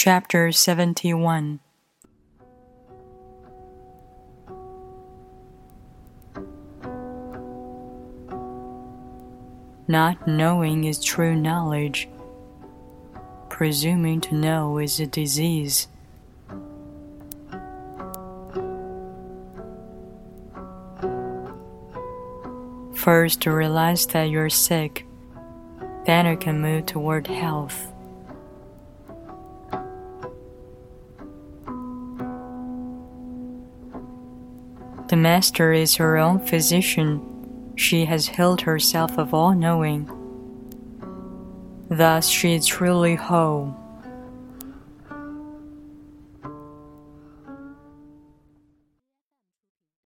Chapter 71 Not knowing is true knowledge. Presuming to know is a disease. First, realize that you're sick, then you can move toward health. The Master is her own physician. She has healed herself of all knowing. Thus, she is truly whole.